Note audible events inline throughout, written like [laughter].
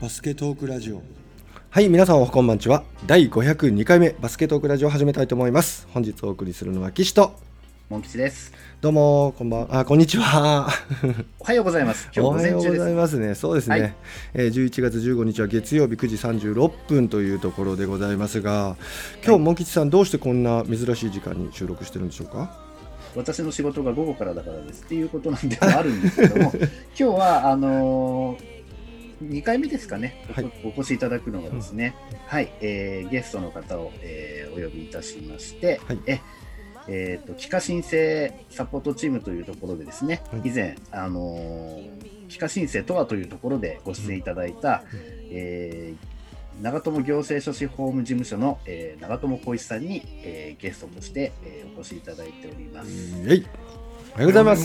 バスケトークラジオはい、皆さんおはこんばんちは。第502回目バスケットークラジオを始めたいと思います。本日お送りするのは岸と。モン吉です。どうも、こんばんあ、こんにちは。[laughs] おはようございます。今おはようご日午前中です。ざいますね。そうですね。はいえー11月15日は月曜日9時36分というところでございますが、今日、モン吉さん、どうしてこんな珍しい時間に収録してるんでしょうか？私の仕事が午後からだからですっていうことなんでもあるんですけども、[laughs] 今日はあのー2回目ですかね、おはい。お越しいただくのがですね、はい、えーゲストの方を、えーお呼びいたしまして、はい。ええーと帰化申請サポートチームというところでですね、はい。以前、あのー帰化申請とはというところでご出演いただいた、うん。えー長友行政書士法務事務所の、えー長友浩一さんに、えーゲストとして、えーお越しいただいております。おはようございます。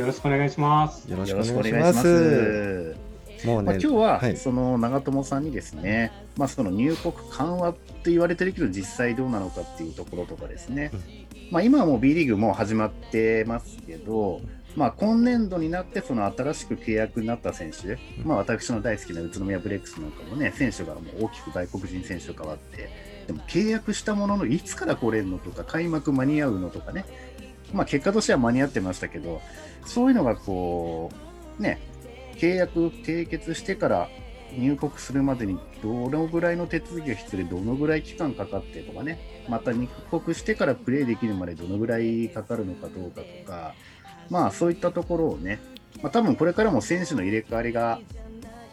よろしくお願いします。よろしくお願いします。す。もうまあ、ね、今日は、はい。その長友さんにですね、まあ、その入国緩和って言われてるけど、実際どうなのかっていうところとかですね、うん。まあ、今はもう B リーグも始まってますけど、まあ、今年度になってその新しく契約になった選手、まあ、私の大好きな宇都宮ブレックスなんかもね、選手がもう大きく外国人選手と変わって、でも契約したもののいつから来れるのとか、開幕間に合うのとかね、まあ、結果としては間に合ってましたけど、そういうのがこう、ね、契約締結してから入国するまでにどのぐらいの手続きが必要でどのぐらい期間かかってとかね。また入国してからプレーできるまでどのぐらいかかるのかどうかとか。まあそういったところをね、まあ、多分これからも選手の入れ替わりが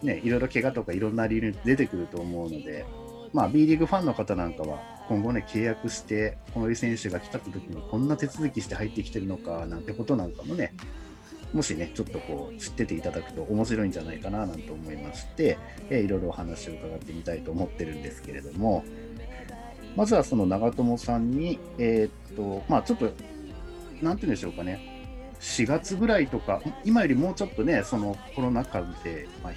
ねいろいろ怪我とかいろんな理由で出てくると思うので。まあ B リーグファンの方なんかは今後ね契約してこういう選手が来た時にこんな手続きして入ってきてるのかなんてことなんかもねもしね、ちょっとこう知ってていただくと面白いんじゃないかななんて思いまして、えーいろいろお話を伺ってみたいと思ってるんですけれども、まずはその長友さんに、えーっと、まあちょっと、なんて言うんでしょうかね、4月ぐらいとか、今よりもうちょっとね、そのコロナ禍で、まあ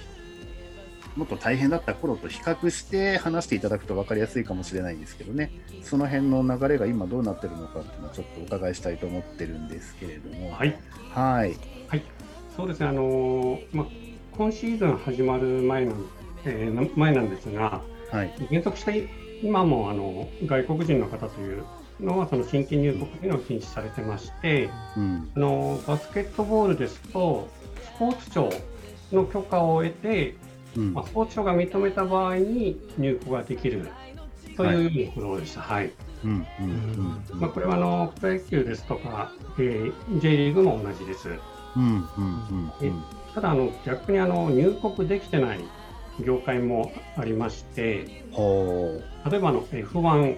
もっと大変だった頃と比較して話していただくと分かりやすいかもしれないんですけどね、その辺の流れが今どうなってるのかっていうのをちょっとお伺いしたいと思ってるんですけれども。はい。はい。そうですね。あのーまあ今シーズン始まる前なん、えーな前なんですが、はい。原則して今もあの外国人の方というのはその新規入国というのを禁止されてまして、うん。あのバスケットボールですとスポーツ庁の許可を得て、うんまあ、スポーツ庁が認めた場合に入国ができるというところでした。はい。うんうんうんうんまあ、これはあのプロ野球ですとか、えー J リーグも同じです。うんうんうんうん。ただあの逆にあの入国できてない業界もありましてほ例えばあの F1、う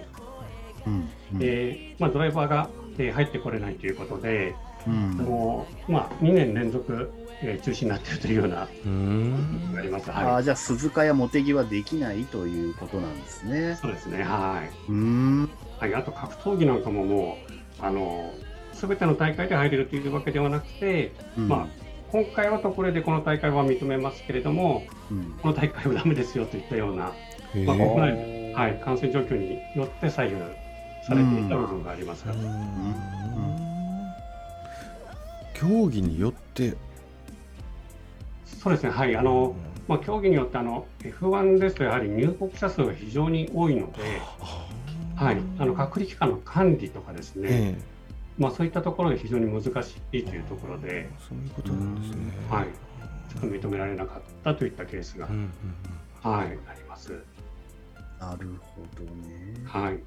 うんうん。えーまあ、ドライバーが、えー入ってこれないということで、うん。あのまあ、2年連続、えー中止になっているというようなうあります。あはい、ーじゃあ鈴鹿や茂木はできないということなんですね。そうですね、はい。うん。はい、あと格闘技なんかももうあの全ての大会で入れるというわけではなくて、うん。まあ、今回は特例でこの大会は認めますけれどもうん。この大会はダメですよといったようなへまあー国内はい、感染状況によって左右されていた部分があります。うーん。競技によって。そうですね、はい、あの、まあ、競技によってあの F1 ですとやはり入国者数が非常に多いので、はい、あの隔離期間の管理とかですね、えまあ、そういったところで非常に難しいというところで、えそういうことなんですね。はい、ちょっと認められなかったといったケースが、うんうんはい、あります。なるほどね。はい、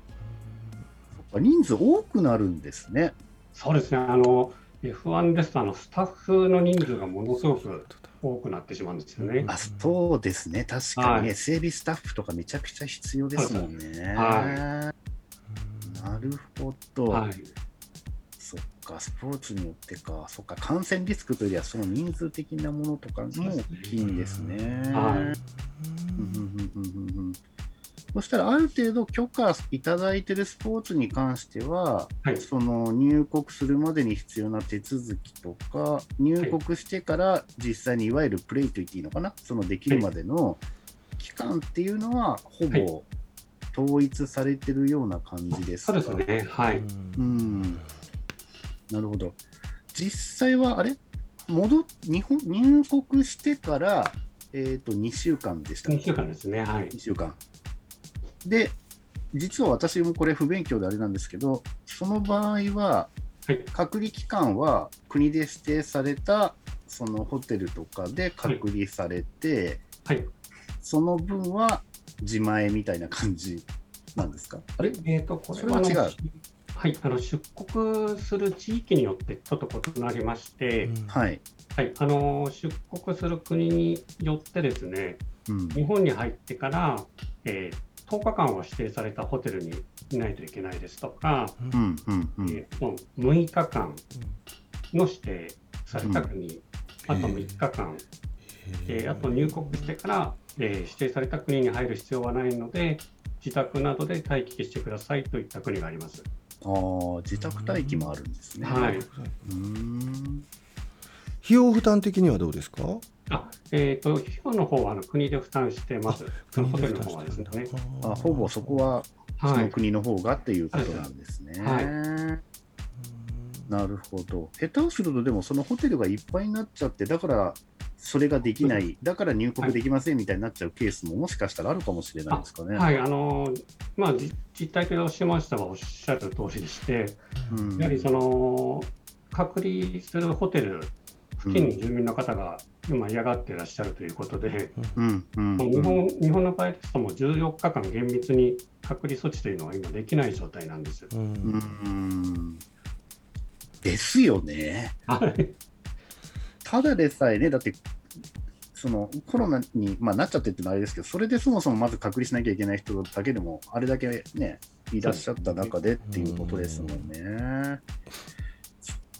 人数多くなるんですね。そうですね、あの F1 ですとあのスタッフの人数がものすごく多くなってしまうんですよね。あそうですね。確かにね、はい整備スタッフとかめちゃくちゃ必要ですもんね。はなるほど。はいか、スポーツによってか、そっか、感染リスクというよりは、その人数的なものとかも大きいんですね。はいうんうんうんうんうん。そしたら、ある程度許可いただいてるスポーツに関しては、はい。その入国するまでに必要な手続きとか、入国してから実際にいわゆるプレイと言っていいのかな、そのできるまでの期間っていうのは、ほはい。ぼ統一されてるような感じですそかうですね、はい。うんなるほど。実際は、あれ？戻っ日本入国してからえっ、と、2週間でしたっ2け週間ですね。はい。2週間。で、実は私もこれ不勉強であれなんですけど、その場合は、はい隔離期間は国で指定されたそのホテルとかで隔離されて、はい。その分は自前みたいな感じなんですか？あれ？えっ、と、これそれは違うはい、あの出国する地域によってちょっと異なりまして、はい。はい、あの出国する国によってですね、うん。日本に入ってから、えー10日間は指定されたホテルにいないといけないですとか、うん。うん。うん。えーもう6日間の指定された国、あと6日間、えーあと入国してから、えー指定された国に入る必要はないので、自宅などで待機してくださいといった国があります。ああ、自宅待機もあるんですね。はい、うーん。費用負担的にはどうですか？あえー、と費用の方はあの国で負担してます、そのホテルの方はですね。あほぼそこはそはい、の国の方がっていうことなんですね。はいなるほど。下手をすると、でもそのホテルがいっぱいになっちゃって、だからそれができない、だから入国できませんみたいになっちゃうケースももしかしたらあるかもしれないですかね。はい、あのまあ、じ実態としましてはおっしゃる通りでして、うん。やはりその隔離するホテル付近に住民の方が今嫌がっていらっしゃるということで、うん。うん。日本日本の場合ですと、もう14日間厳密に隔離措置というのは今できない状態なんです。うん。うん。ですよね。はいただでさえね、だって、そのコロナに、まあ、なっちゃってってのはあれですけど、それでそもそもまず隔離しなきゃいけない人だけでも、あれだけね、いらっしゃった中でっていうことですもんね。で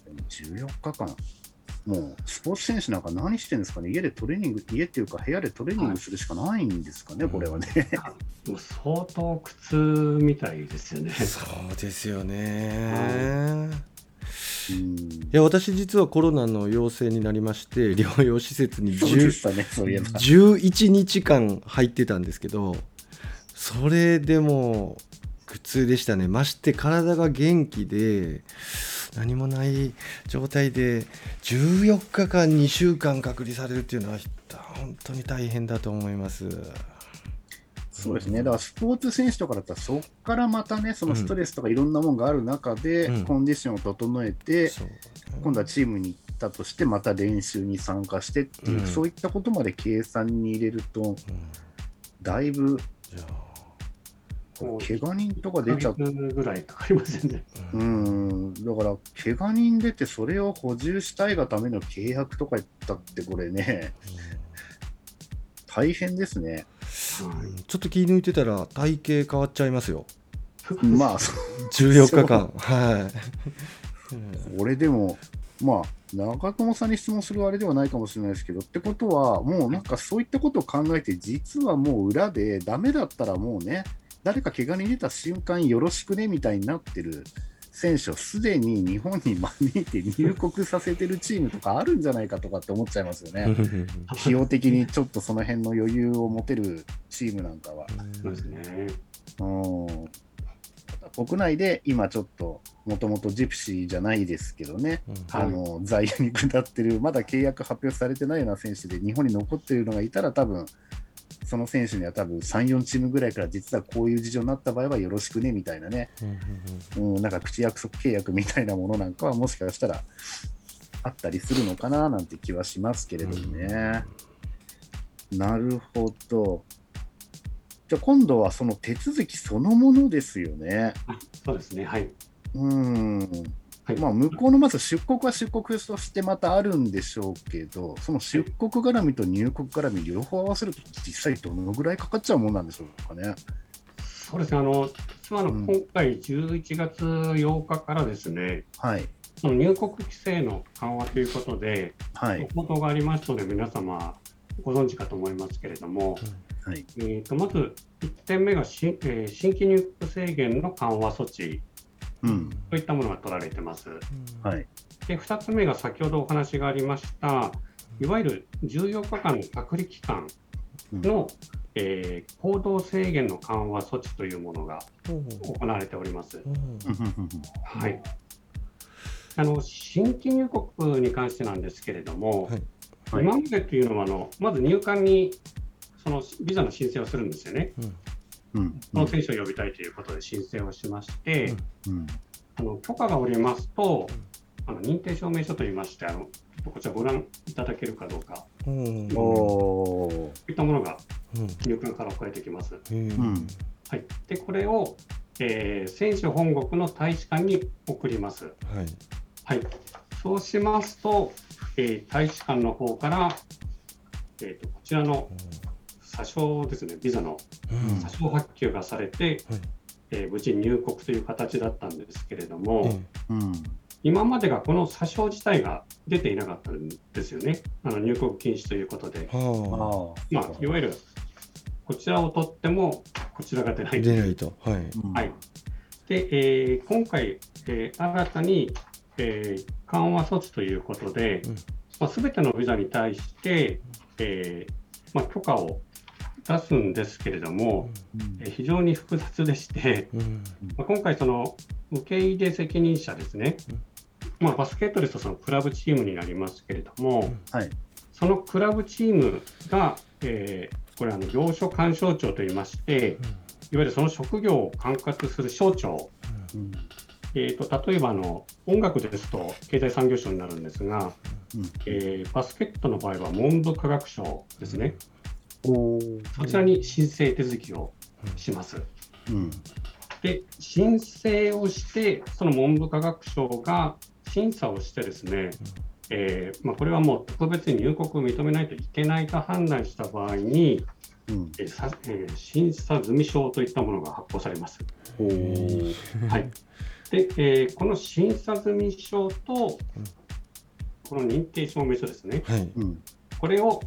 も14日間、もうスポーツ選手なんか何してるんですかね、家でトレーニング、家っていうか、部屋でトレーニングするしかないんですかね、これはね。もう相当苦痛みたいですよね。そうですよね。うんいや私実はコロナの陽性になりまして [laughs] 療養施設にそうで10したね、そういえば。11日間入ってたんですけどそれでも苦痛でしたねまして体が元気で何もない状態で14日間2週間隔離されるっていうのは本当に大変だと思います。そうですね、だからスポーツ選手とかだったら、そこからまたね、そのストレスとかいろんなものがある中で、うん。コンディションを整えて、そう。今度はチームに行ったとして、また練習に参加してっていう、うん。そういったことまで計算に入れると、うん。だいぶ怪我人とか出ちゃっ1ヶ月ぐらいかかりますよね。うーん、だから、怪我人出て、それを補充したいがための契約とか言ったって、これね、大変ですね。はい。ちょっと気抜いてたら体型変わっちゃいますよ。まあ、そ14日間。はい、俺でも、まあ、中友さんに質問するあれではないかもしれないですけど、ってことは、もうなんかそういったことを考えて、実はもう裏で、ダメだったらもうね、誰か怪我に出た瞬間、よろしくねみたいになってる選手をすでに日本に招いて入国させてるチームとかあるんじゃないかとかって思っちゃいますよね。[laughs] 費用的にちょっとその辺の余裕を持てるチームなんかは。そうですね。うん国内で今ちょっと、もともとジプシーじゃないですけどね、はいあの在野に下ってる、まだ契約発表されてないような選手で日本に残っているのがいたら、多分その選手には多分3、4チームぐらいから実はこういう事情になった場合はよろしくねみたいなね、うん、なんか口約束契約みたいなものなんかはもしかしたらあったりするのかななんて気はしますけれどもね。なるほど。じゃあ今度はその手続きそのものですよね。あそうですね。はい。うん。はいまあ、向こうのまず出国は出国としてまたあるんでしょうけど、その出国絡みと入国絡み両方合わせると実際どのぐらいかかっちゃうもんなんでしょうかね。そうですね。あの、実はあの、うん今回11月8日からですね、はい。その入国規制の緩和ということで、はい。報道がありますので、皆様ご存知かと思いますけれども、はい。えー、とまず1点目が新,、えー新規入国制限の緩和措置うん。といったものが取られてます。はい。で2つ目が先ほどお話がありました、いわゆる14日間の隔離期間の、えー行動制限の緩和措置というものが行われております。はい、あの新規入国に関してなん。ですけれども、はいはい今までっていうのはあの、まず入管にそのビザの申請をするん。ですよね。うんその選手を呼びたいということで申請をしまして、うん。あの許可が下りますと、あの認定証明書といいまして、あのこちらご覧いただけるかどうか、うん。おおー。こういったものがうん。入管から送られてきます。うんうん。はい、でこれを、えー選手本国の大使館に送ります。はい。はい、そうしますと、えー大使館の方から、えーとこちらの査証ですね、ビザのうん。査証発給がされて、はい。えー無事入国という形だったんですけれども、えうん。今までがこの査証自体が出ていなかったんですよね、あの入国禁止ということで、あ。まあ、いわゆるこちらを取っても、こちらが出なあい。出ないと。はい。はい、で、えー今回、えー新たに、えー緩和措置ということでうん、まあ、全てのビザに対して、えーまあ、許可を出すんですけれども、えー非常に複雑でして、うん。まあ、今回、その受け入れ責任者ですね、まあ、バスケットですとそのクラブチームになりますけれども、はい。そのクラブチームが、えーこれあの、業所干渉庁といいまして、いわゆるその職業を管轄する省庁、うん。えー、と例えばあの音楽ですと経済産業省になるんですが、うん。えーバスケットの場合は文部科学省ですね、そちらに申請手続きをします。うん。で、申請をして、その文部科学省が審査をしてですね、えーまあ、これはもう特別に入国を認めないといけないと判断した場合に、うん。えーさえー審査済証といったものが発行されます。はい、で、えーこの審査済証と、この認定証明書ですね、はい。うんこれを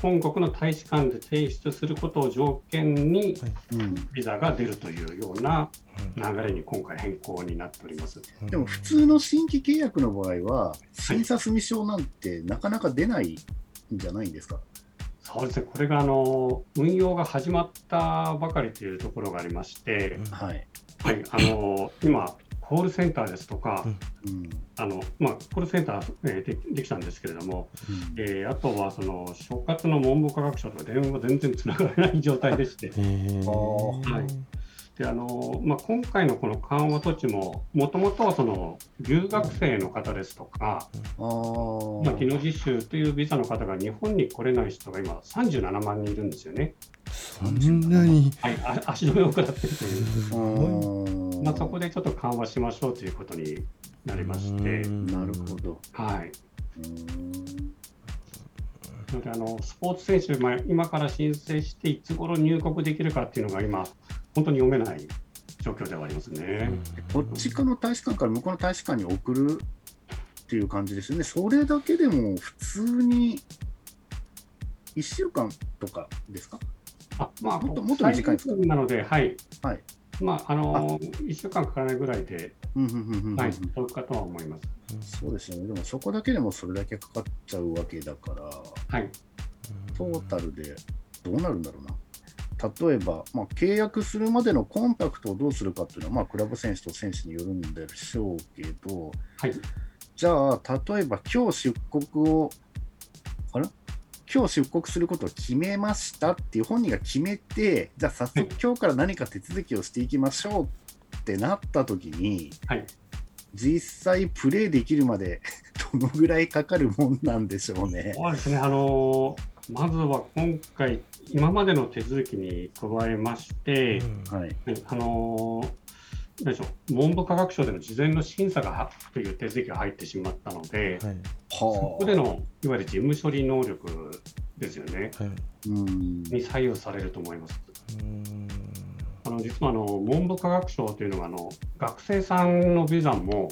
本国の大使館で提出することを条件に、うんビザが出るというような流れに今回変更になっております。でも普通の新規契約の場合は、審査済証なんてなかなか出ないんじゃないんですか？そうですね、これがあの運用が始まったばかりというところがありまして、はい。はい、あの今、コールセンターですとか、うん。あのまあ、コールセンター、えーでできたんですけれども、うん。えーあとはその所轄の文部科学省と電話が全然つながらない状態でして、はい。であのまあ、今回のこの緩和措置も、もともとはその留学生の方ですとか、まあ、技能実習というビザの方が日本に来れない人が今、37万人いるんですよね。そんなにはい、あ足止めを食らってるという、まあ、そこでちょっと緩和しましょうということになりまして、なるほど。はい、のであのスポーツ選手、まあ、今から申請して、いつ頃入国できるかっていうのが今、本当に読めない状況ではありますね。こっちかの大使館から向こうの大使館に送るっていう感じですよね。それだけでも普通に1週間とかですか？あまあ、もっともっと短いんですか？なので、はい。はいまあ、あの1週間かからないぐらいで、はい、届くかとは思います。そうですよね。でもそこだけでもそれだけかかっちゃうわけだから、はい、トータルでどうなるんだろうな。例えば、まあ、契約するまでのコンタクトをどうするかっていうのは、まあ、クラブ選手と選手によるんでしょうけど、はい、じゃあ、例えば今日出国を、今日出国することを決めましたっていう本人が決めて、じゃあ早速今日から何か手続きをしていきましょうってなった時に、はい、実際プレーできるまで [laughs] どのぐらいかかるもんなんでしょうね。そうですね、あのまずは今回、今までの手続きに加えまして、はい。はいあの何でしょ。う文部科学省での事前の審査がはという手続きが入ってしまったので、はい。そこでのいわゆる事務処理能力ですよね、はい。うん。に左右されると思います。うん。あの実はあの文部科学省というのはあの学生さんのビザも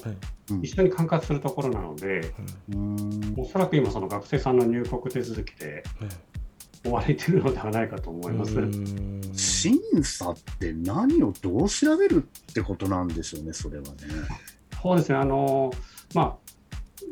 一緒に管轄するところなので、うん。おそらく今、その学生さんの入国手続きで追われているのではないかと思います。うん審査って何をどう調べるってことなんでしょうね、それはね。そうですね、あのまあ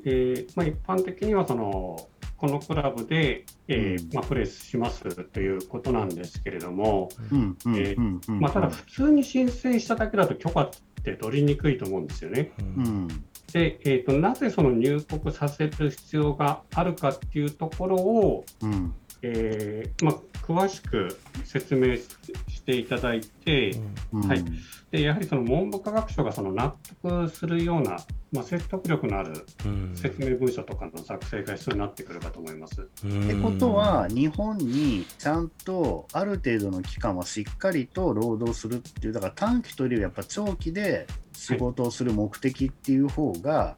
えーまあ、一般的にはそのこのクラブで、えーうんまあ、プレーしますということなんですけれども、うんうんえーうんうんまあ、ただ、普通に申請しただけだと許可って取りにくいと思うんですよね。うんで、えーと、なぜその入国させる必要があるかっていうところを、うんえーまあ、詳しく説明していただいて、うん、はい、でやはりその文部科学省がその納得するような、まあ、説得力のある説明文書とかの作成が必要になってくるかと思います。ってことは、日本にちゃんとある程度の期間はしっかりと労働するっていう、だから短期というよりやっぱ長期で仕事をする目的っていう方が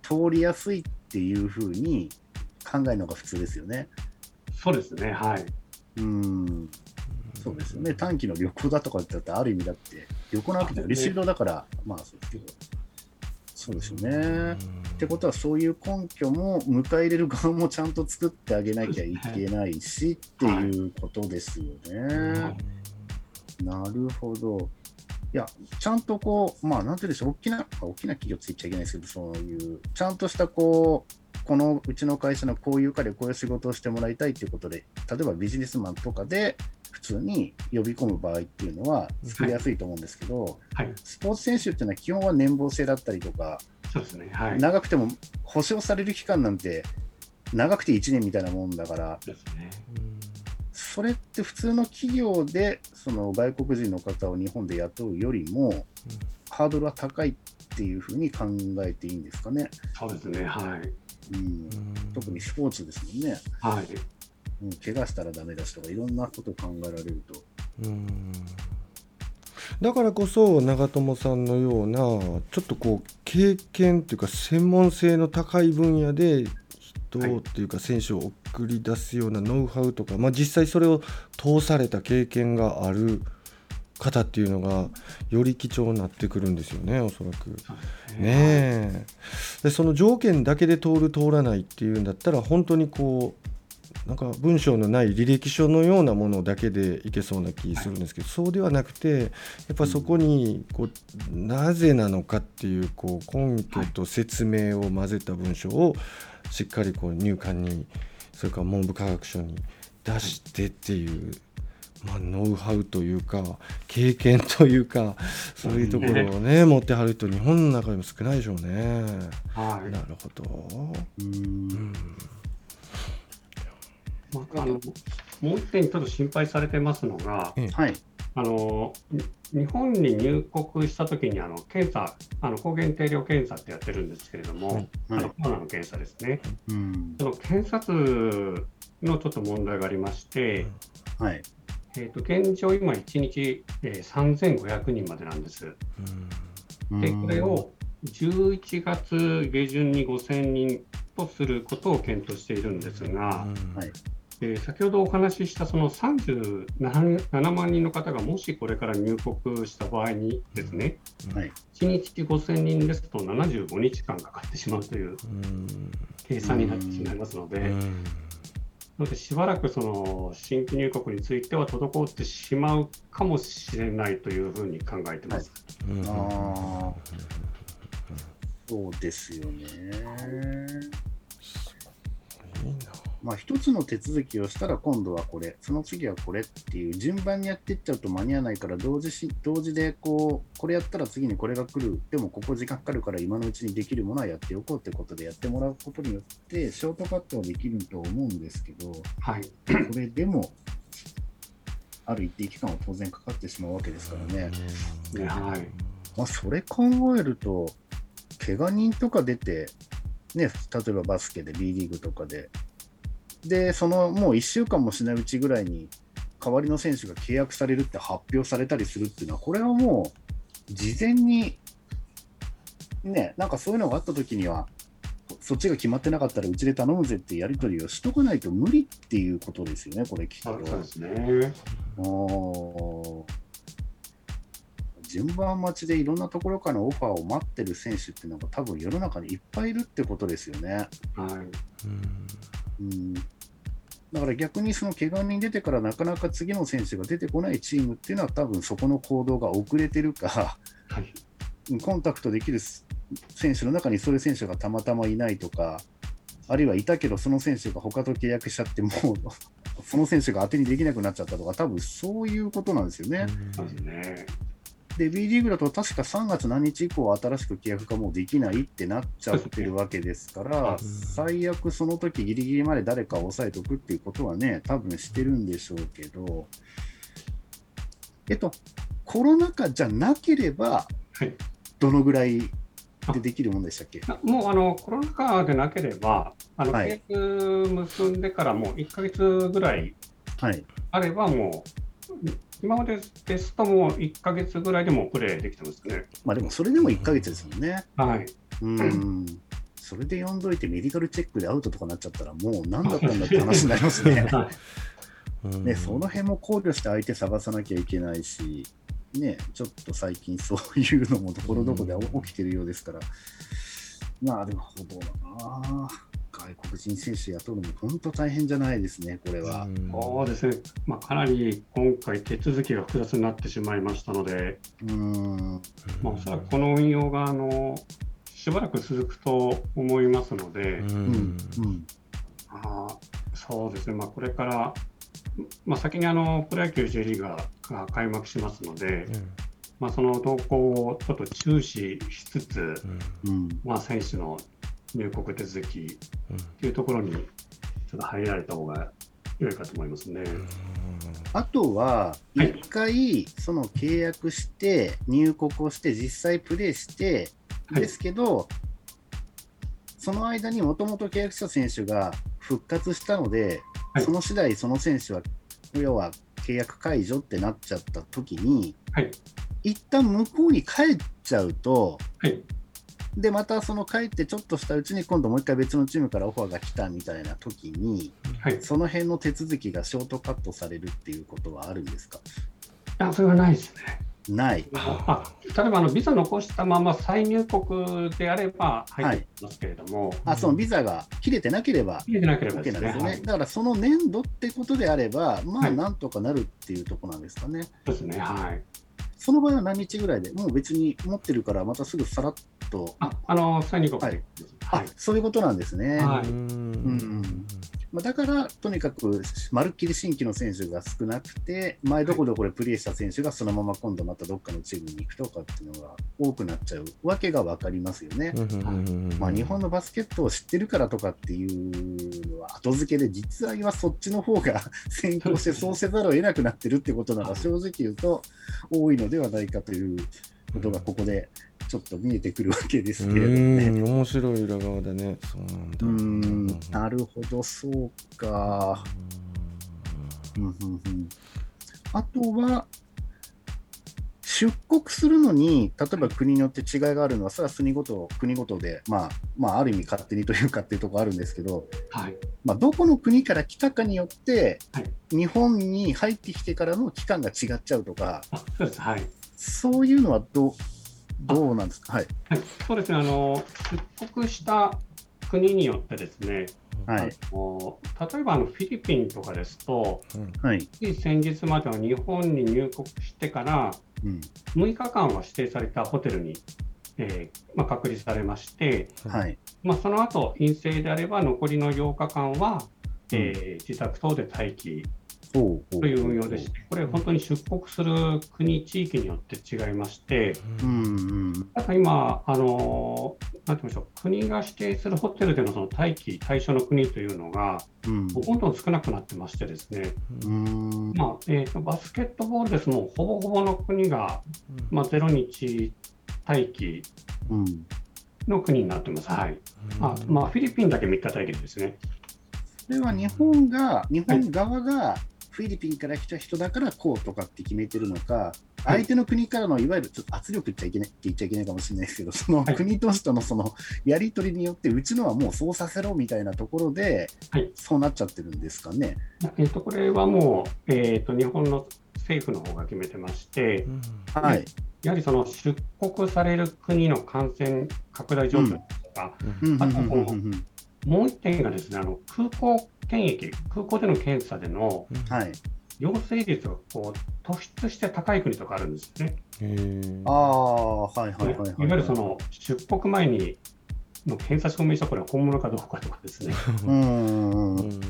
通りやすいっていうふうに考えるのが普通ですよね。そうですね、はい。うん、そうですよね、短期の旅行だとかってある意味だって、旅行なわけじゃレシートだから、まあそうですけど、そうですよね。ってことは、そういう根拠も迎え入れる側もちゃんと作ってあげなきゃいけないし、っていうことですよね。なるほど。いや、ちゃんとこう、まあ、なんていうんでしょう、大きな、大きな企業ついちゃいけないですけど、そういう、ちゃんとしたこう、このうちの会社のこういう彼こういう仕事をしてもらいたいということで、例えばビジネスマンとかで普通に呼び込む場合っていうのは作りやすいと思うんですけど、はい。はい、スポーツ選手っていうのは基本は年俸制だったりとか、そうですねはい、長くても保証される期間なんて長くて1年みたいなもんだから、ね、それって普通の企業でその外国人の方を日本で雇うよりも、うん、ハードルは高いっていうふうに考えていいんですかね。そうですねはいうん、特にスポーツですもんね。はい。うん、怪我したらダメだしとかいろんなこと考えられると。うん。だからこそ長友さんのようなちょっとこう経験というか専門性の高い分野で人っていうか選手を送り出すようなノウハウとか、まあ、実際それを通された経験がある方っていうのがより貴重になってくるんですよねおそらく。ねでその条件だけで通る通らないっていうんだったら本当にこうなんか文章のない履歴書のようなものだけでいけそうな気するんですけど、そうではなくてやっぱそこにこうなぜなのかっていうこう根拠と説明を混ぜた文章をしっかりこう入管にそれから文部科学省に出してっていうまあ、ノウハウというか経験というかそういうところをね持ってはる人日本の中でも少ないでしょうね。はい、なるほど。うん。まあ、あのもう一点ちょっと心配されてますのが、はい、あの日本に入国したときにあの検査あの抗原定量検査ってやってるんですけれども、はい、あのコロナの検査ですね、うん、その検査数のちょっと問題がありまして、はい、えーと、現状、今、1日、えー、3500人までなんです。で、これを11月下旬に5000人とすることを検討しているんですが、はい。えー、先ほどお話ししたその37万人の方がもしこれから入国した場合にですね、はい、1日5000人ですと75日間かかってしまうという計算になってしまいますので。ので、しばらくその新規入国については滞ってしまうかもしれないというふうに考えてます。はい、あそうですよね。いいな。まあ、一つの手続きをしたら今度はこれ、その次はこれっていう順番にやっていっちゃうと間に合わないから同時し、同時でこう、これやったら次にこれが来る、でもここ時間かかるから今のうちにできるものはやっておこうってことでやってもらうことによって、ショートカットはできると思うんですけど、はい、これでも、ある一定期間は当然かかってしまうわけですからね。はい。まあ、それ考えると、怪我人とか出て、ね、例えばバスケで B リーグとかでで、そのもう1週間もしないうちぐらいに、代わりの選手が契約されるって発表されたりするっていうのは、これはもう、事前に、ね、なんかそういうのがあった時には、そっちが決まってなかったらうちで頼むぜってやり取りをしとかないと無理っていうことですよね、これきっと。そうですね。順番待ちでいろんなところからのオファーを待ってる選手っていうのが多分世の中にいっぱいいるってことですよね。はい。うん、だから逆にその怪我人出てからなかなか次の選手が出てこないチームっていうのは多分そこの行動が遅れてるか、はい、コンタクトできる選手の中にそれ選手がたまたまいないとか、あるいはいたけどその選手が他と契約しちゃってもう [laughs] その選手が当てにできなくなっちゃったとか、多分そういうことなんですよね。そうですねで、B リーグだと確か3月何日以降、新しく契約がもうできないってなっちゃってるわけですから、最悪その時ギリギリまで誰かを抑えておくっていうことはね、多分してるんでしょうけど、えっと、コロナ禍じゃなければ、はい。どのぐらいでできるもんでしたっけ？あもうあのコロナ禍でなければ、あのはい。契約結んでからもう1ヶ月ぐらいはい。あれば、もう、今までですともう1ヶ月ぐらいでもうプレーできてますね。まあでもそれでも1ヶ月ですもんね。はい。うん。それで呼んどいてメディカルチェックでアウトとかなっちゃったら、もう何だったんだって話になりますね。[laughs] ね、その辺も考慮して相手探さなきゃいけないし、ね、ちょっと最近そういうのもところどころで起きてるようですから、なるほどな。外国人選手雇うのも本当大変じゃないですね、これは。うん。そうですね、まあ、かなり今回、手続きが複雑になってしまいましたので、うん、まあ、おそらくこの運用があのしばらく続くと思いますので、うん。うん、うん、あーそうですね、まあ、これから、まあ、先にあのプロ野球 J リーガーが開幕しますので、まあ、その動向をちょっと注視しつつ、うん。うん、まあ、選手の入国手続きというところにちょっと入られた方が良いかと思いますね。あとは、はい。一回、その契約して、入国をして、実際プレーして、はい。ですけど、その間にもともと契約した選手が復活したので、はい。その次第、その選手は、要は契約解除ってなっちゃった時に、はい、一旦向こうに帰っちゃうと、はい、で、またその帰ってちょっとしたうちに今度もう一回別のチームからオファーが来たみたいな時に、はい、その辺の手続きがショートカットされるっていうことはあるんですか？あそれはないですね。ない。あ例えばあのビザ残したまま再入国であれば入ってきますけれども、あ、そのビザが切れてなければ入れてなければ OK ね。なんですよね。はいだからその年度ってことであれば、まはいあなんとかなるっていうところなんですかね。そうですね。はい。その場合は何日ぐらいで、もう別に持ってるから、またすぐさらっと、あ、あの再入国で、あそういうことなんですね。はい。ん。まあ、だから、とにかくまるっきり新規の選手が少なくて、前どこどこでプレーした選手がそのまま今度またどっかのチームに行くとかっていうのが多くなっちゃうわけが分かりますよね。まあ、日本のバスケットを知ってるからとかっていうのは後付けで、実は今そっちの方が [laughs] 先行してそうせざるを得なくなってるってことなら正直言うと多いのではないかということがここでちょっと見えてくるわけですけれどもね。うん面白い裏側だね。そうなんだ。ん、なるほど、そうか。うんうんうんあとは、出国するのに、例えば国によって違いがあるのは、それは国ごと、国ごとで、まあ、まあ、ある意味勝手にというかっていうところあるんですけど、はい。まあ、どこの国から来たかによって、はい日本に入ってきてからの期間が違っちゃうとか、あそうです。はい。そういうのはどうどうなんですか？はい。はい、そうですね。あの出国した国によってですね、はい。あの例えばあのフィリピンとかですと、はい。先日までは日本に入国してからうん。6日間は指定されたホテルに、えーまあ、隔離されまして、はい。まあ、その後陰性であれば残りの8日間は、えー自宅等で待機という運用でして、これ本当に出国する国、地域によって違いまして、うんうん。ただ今、あのなんて言いましょう、国が指定するホテルでのその待機対象の国というのが、うん。もうどんどん少なくなってましてですね、うん。まあえーとバスケットボールですもうほぼほぼの国が、まあ、0日待機うん。の国になってます。はいあまあ、フィリピンだけ3日待機ですね。それは日本が、日本側がフィリピンから来た人だからこうとかって決めてるのか、はい。相手の国からのいわゆるちょっと圧力言っちゃいけないって言っちゃいけないかもしれないですけど、そのはい国としてのそのやり取りによって、うちのはもうそうさせろみたいなところではい、そうなっちゃってるんですかね。えー、とこれはもう、えー、と日本の政府の方が決めてまして、はい。やはりその出国される国の感染拡大状況とか、うん。うん。あともう一点がですねあの空港検疫、空港での検査でのはい。陽性率がこう突出して高い国とかあるんですよね。ああ、はいはいはいはい。いわゆるその出国前にの検査証明書、これは本物かどうかとかですね、うんうんうん。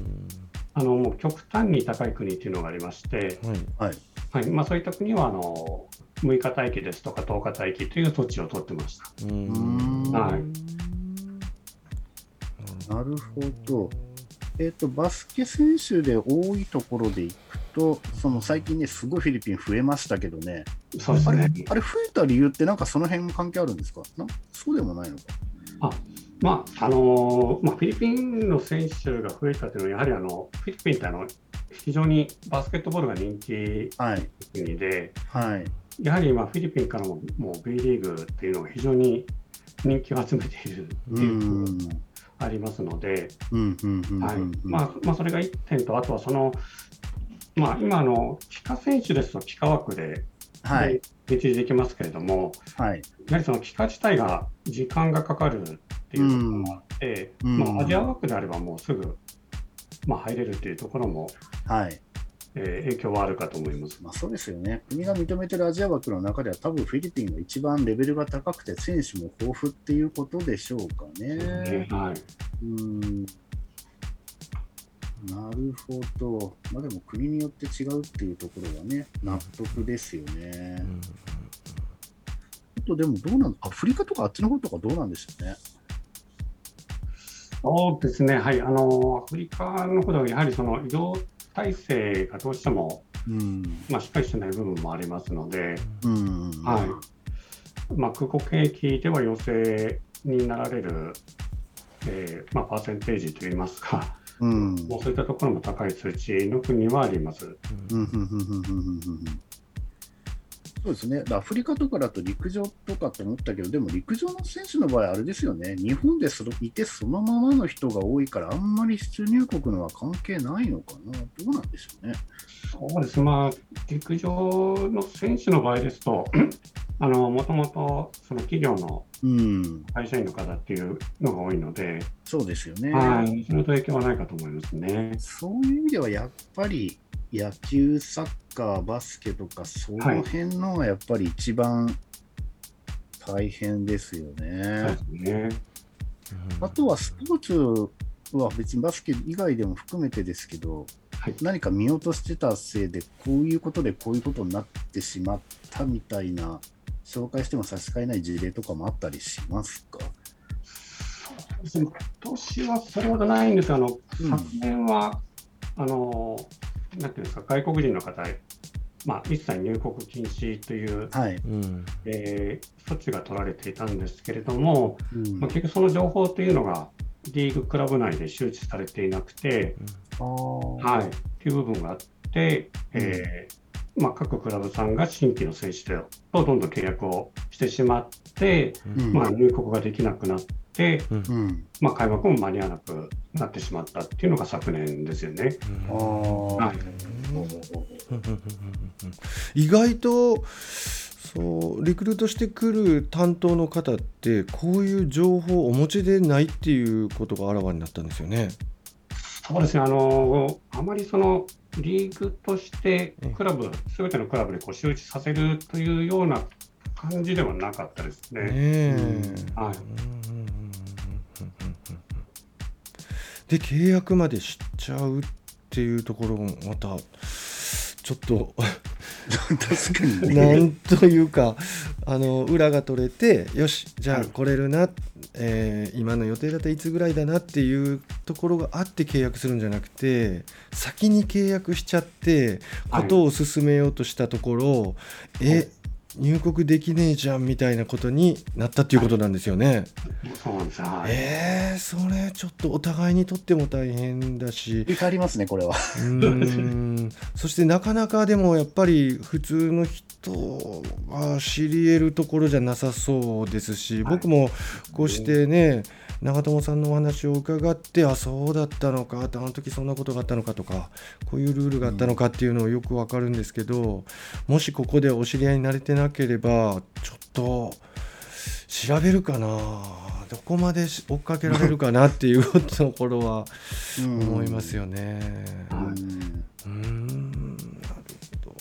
あのもう極端に高い国っていうのがありまして、はいはい。はいまあ、そういった国はあの6日待機ですとか10日待機という措置を取ってました。うんはいなるほど。えっ、と、バスケ選手で多いところでいくと、その最近ね、すごいフィリピン増えましたけどね、あれ、そうですね。あれ増えた理由って、なんかその辺も関係あるんですか？なそうでもないのか。まああのまあ、フィリピンの選手が増えたというのは、やはりあのフィリピンってあの非常にバスケットボールが人気はい。国で、はい。やはり今、フィリピンからももう B リーグっていうのが非常に人気を集めているってういうのん。がありますので、まあまあ、それが1点と、あとはその、まあ、今あの、帰化選手ですと、帰化枠ではい。別にできますけれども、はい。やはりその帰化自体が時間がかかるっていうところもあって、うんまあ、アジア枠であればもうすぐ、まあ、入れるっていうところも、はい。えー影響はあるかと思います。まあ、そうですよね。国が認めてるアジア枠の中では、多分フィリピンが一番レベルが高くて、選手も豊富っていうことでしょうかね。はい、うん。なるほど。まあでも国によって違うっていうところはね、納得ですよね。あとでもどうなんアフリカとかあっちの方とかどうなんでしょうね。そうですね、はい、あのアフリカの方ではやはりその医療体制がどうしても、うん。まあ、しっかりしてない部分もありますので、うん。はいまあ、空港検疫では陽性になられる、えーまあ、パーセンテージといいますか、うん。もうそういったところも高い数値の国はあります。うんそうですね、アフリカとかだと陸上とかって思ったけど、でも陸上の選手の場合、あれですよね、日本でそのいてそのままの人が多いから、あんまり出入国のは関係ないのかな、どうなんでしょうね。そうです、まあ、陸上の選手の場合ですと、[clears throat] あのもともとその企業のうん、会社員の方っていうのが多いので、そうですよね。はい、その影響はないかと思いますね。そういう意味では、やっぱり野球、サッカー、バスケとか、その辺のがやっぱり一番大変ですよそうねで。すね。あとはスポーツは別にバスケ以外でも含めてですけど、はい。何か見落としてたせいで、こういうことでこういうことになってしまったみたいな、紹介しても差し支えない事例とかもあったりしますか、今年はそれほどないんですが、あのうん。昨年は、あのなんていうんですか、外国人の方、まあ、一切入国禁止という、はい。うん。えー措置が取られていたんですけれども、うん。まあ、結局その情報というのが、リーグクラブ内で周知されていなくて、あー。はい、っていう部分があって、えーまあ、各クラブさんが新規の選手とどんどん契約をしてしまって、うん。まあ、入国ができなくなって、うん。まあ、開幕も間に合わなくなってしまったっていうのが昨年ですよね。あー。はい。意外とそうリクルートしてくる担当の方ってこういう情報をお持ちでないっていうことがあらわになったんですよね。そうですね、あのあまりそのリーグとしてクラブ、すべてのクラブでこう周知させるというような感じではなかったですね。ねえ。はい。うんで契約までしちゃうっていうところもまたちょっと [laughs] 確かになね。んというかあの裏が取れてよしじゃあはい。来れるな、えー今の予定だったらいつぐらいだなっていうところがあって契約するんじゃなくて先に契約しちゃってはい。ことを進めようとしたところ、え入国できねえじゃんみたいなことになったっていうことなんですよね。そうなんですはいえー、それちょっとお互いにとっても大変だし振りますね、これは。うーんそしてなかなかでもやっぱり普通の人が知り得るところじゃなさそうですし、はい僕もこうしてね長友さんのお話を伺ってあそうだったのかあの時そんなことがあったのかとかこういうルールがあったのかっていうのをよくわかるんですけど、もしここでお知り合いになれてなければちょっと調べるかなどこまで追っかけられるかなっていうところは思いますよね。うんうーん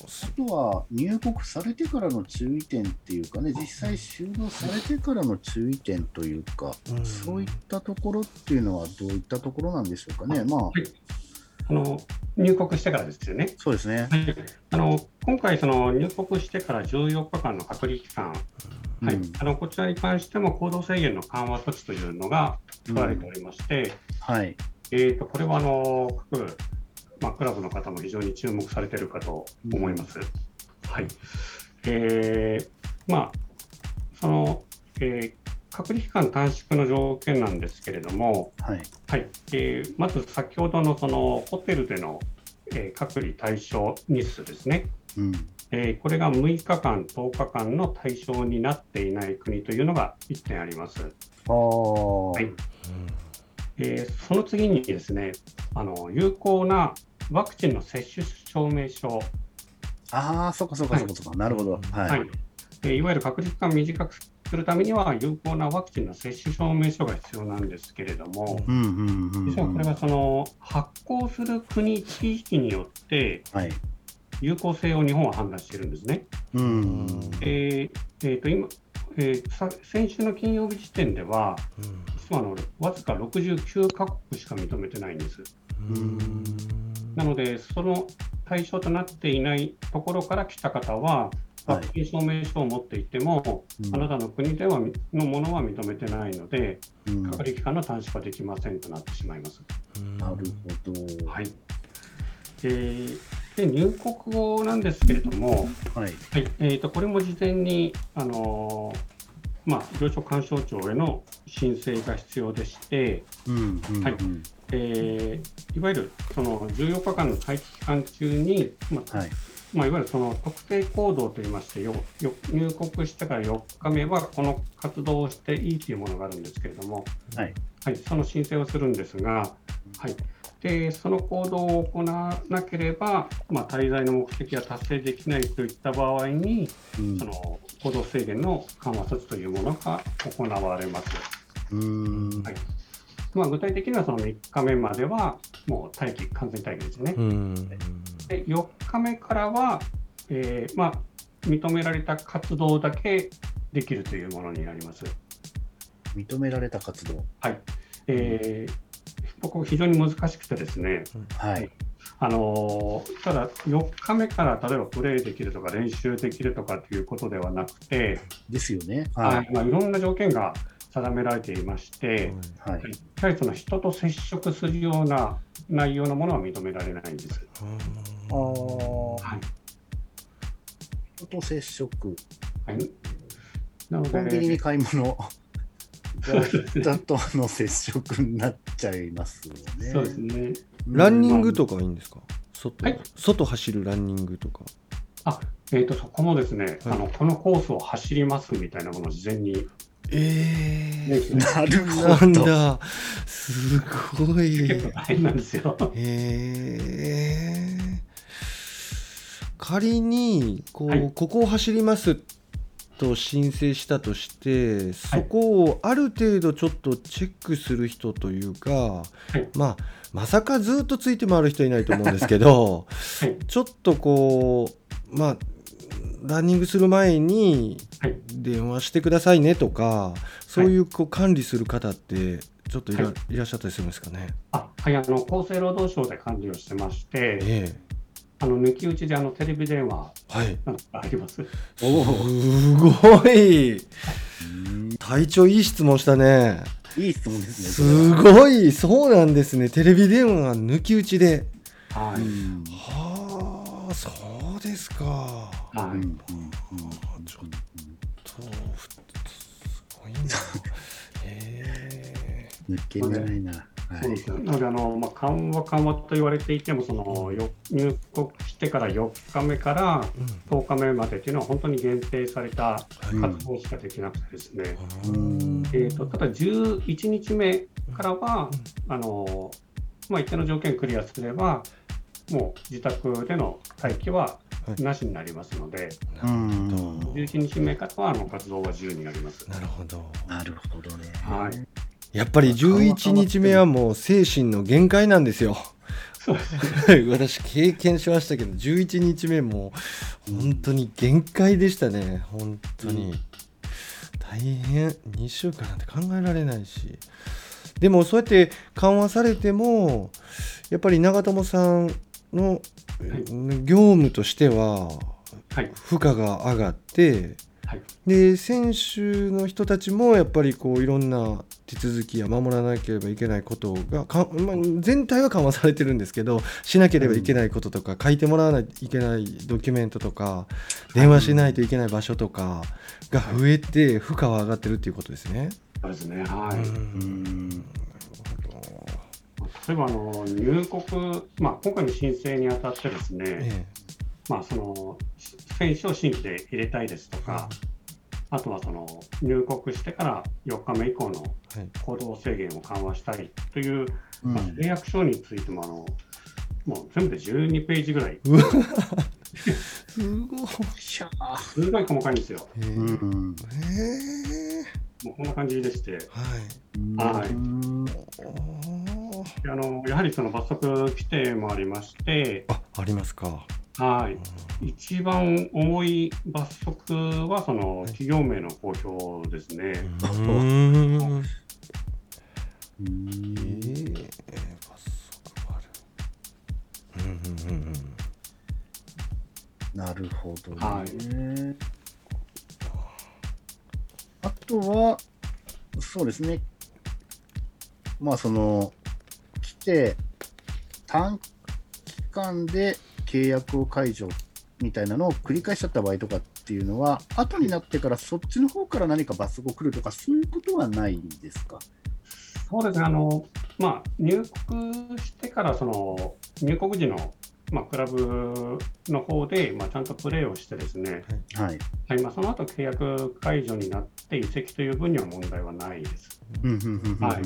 なるほど。あとは入国されてからの注意点っていうかね、実際就労されてからの注意点というか、うんそういったところっていうのはどういったところなんでしょうかね。まあ、はいあの入国してからですよね。そうですね。はい、あの今回、その入国してから14日間の隔離期間、はいうんあのこちらに関しても行動制限の緩和措置というのが取られておりまして、はい。えー、とこれはあの各、まあ、クラブの方も非常に注目されているかと思います。はいえーまあそのえー隔離期間短縮の条件なんですけれども、はい。はいえーまず先ほどのそのホテルでの、えー隔離対象日数ですね、うん。えーこれが6日間、10日間の対象になっていない国というのが1点あります。ああ。はいえーその次にですねあの、有効なワクチンの接種証明書、ああ、そっかそっかそっかそっか。なるほど。はい。はいわゆる隔離期間を短くするためには、有効なワクチンの接種証明書が必要なんですけれども、うんうんうん、うん。実はこれはその発行する国、地域によってはい。有効性を日本は判断しているんですね。うん。えーえーと今え先週の金曜日時点では、実はあのわずか69カ国しか認めてないんです。うんなので、その対象となっていないところから来た方は、ワクチン証明書を持っていても、うんあなたの国ではのものは認めてないので、うん隔離期間の短縮はできませんとなってしまいます。なるほど。はいえーで入国後なんですけれども、はい。はいえー、とこれも事前に、あのーまあ、病床干渉庁への申請が必要でして、うんうんはいうん。えーいわゆるその14日間の待機期間中に、まあはい。まあ、いわゆるその特定行動といいましてよよ入国してから4日目はこの活動をしていいというものがあるんですけれども、はい。はい、その申請をするんですが、はい、でその行動を行わなければ、まあ、滞在の目的が達成できないといった場合にうん。その行動制限の緩和措置というものが行われます。うん。はいまあ、具体的にはその3日目まではもう待機、完全待機ですね。うんで4日目からは、えーまあ、認められた活動だけできるというものになります。認められた活動？はいえー、僕、非常に難しくてですね、はい。あのーただ4日目から例えばプレーできるとか練習できるとかということではなくて、ですよね。ははいいまあ、いろんな条件が定められていまして、い。はい。やはりその人と接触するような内容のものは認められないんです。ああ。はい人と接触。はい、なのでコンビニに買い物。そうですねだとの接触になっちゃいますよね。そうですね。ランニングとかいいんですか？外,、はい外走るランニングとかあ、えー、とそこもですね、はいあのこのコースを走りますみたいなものを事前に、えねなるほなんど。だ。すごい。結構大変なんですよ。へえ仮にこう、はい。ここを走りますと申請したとしてそこをある程度ちょっとチェックする人というか、い。まあまさかずっとついて回る人いないと思うんですけど、[laughs] はい。ちょっとこうまあランニングする前にはい。電話してくださいねとかそういうこう管理する方ってちょっといら,、、はい。らっしゃったりするんですかね？あはい、あの厚生労働省で管理をしてまして、えあの抜き打ちであのテレビ電話えはい。なんかあります。おお。すごい。体調いい質問したね。いい質問ですね。すごい。そうなんですね。テレビ電話が抜き打ちで。はい、うんはあそうですかはいうんうん。うんちょっとすごいな。へ抜けないな。はい。そうですよ。なのであの、まあ、緩和緩和と言われていてもそのよ入国してから4日目からえ、うん。10日目までっていうのは本当に限定されたうん活動しかできなくてですね、うん。えー、とただ11日目からは、あのまあ、一定の条件クリアすればもう自宅での待機ははいなしになりますので、うん。なるほど11日目からはあの活動は自由になります。なるほど。なるほどね。はい。やっぱり11日目はもう精神の限界なんですよ。[laughs] 私経験しましたけど11日目も本当に限界でしたね。本当に、大変。2週間なんて考えられないし。でもそうやって緩和されてもやっぱり長友さんの業務としてははい。負荷が上がってはい。で選手の人たちもやっぱりこういろんな手続きや守らなければいけないことがか、まあ、全体は緩和されてるんですけどしなければいけないこととか、書いてもらわないといけないドキュメントとか電話しないといけない場所とかが増えて負荷は上がってるっていうことですね。そうですね。はい。うん例えばあの入国、まあ、今回の申請にあたってですね、えまあ、その選手を新規で入れたいですとか、あとはその入国してから4日目以降のえはい。行動制限を緩和したいという、うん。まあ、契約書についてもあの、もう全部で12ページぐらい、すごい。しゃあすごい細かいんですよ。えうーんえもうこんな感じでして、ーはい。はいあのやはりその罰則規定もありまして、あありますか。はい、一番重い罰則はそのはい企業名の公表ですね。うーんうんえー、罰則ある。うんうんうんうん。なるほどね。はいあとは、そうですね。まあ、その、来て、短期間で契約を解除みたいなのを繰り返しちゃった場合とかっていうのは、後になってからそっちの方から何か罰則を来るとか、そういうことはないですか？そうですね、あのまあ、入国してからその入国時の、まあ、クラブの方で、まあ、ちゃんとプレーをしてですね、はい。はい。まあ、その後契約解除になって移籍という分には問題はないです。はい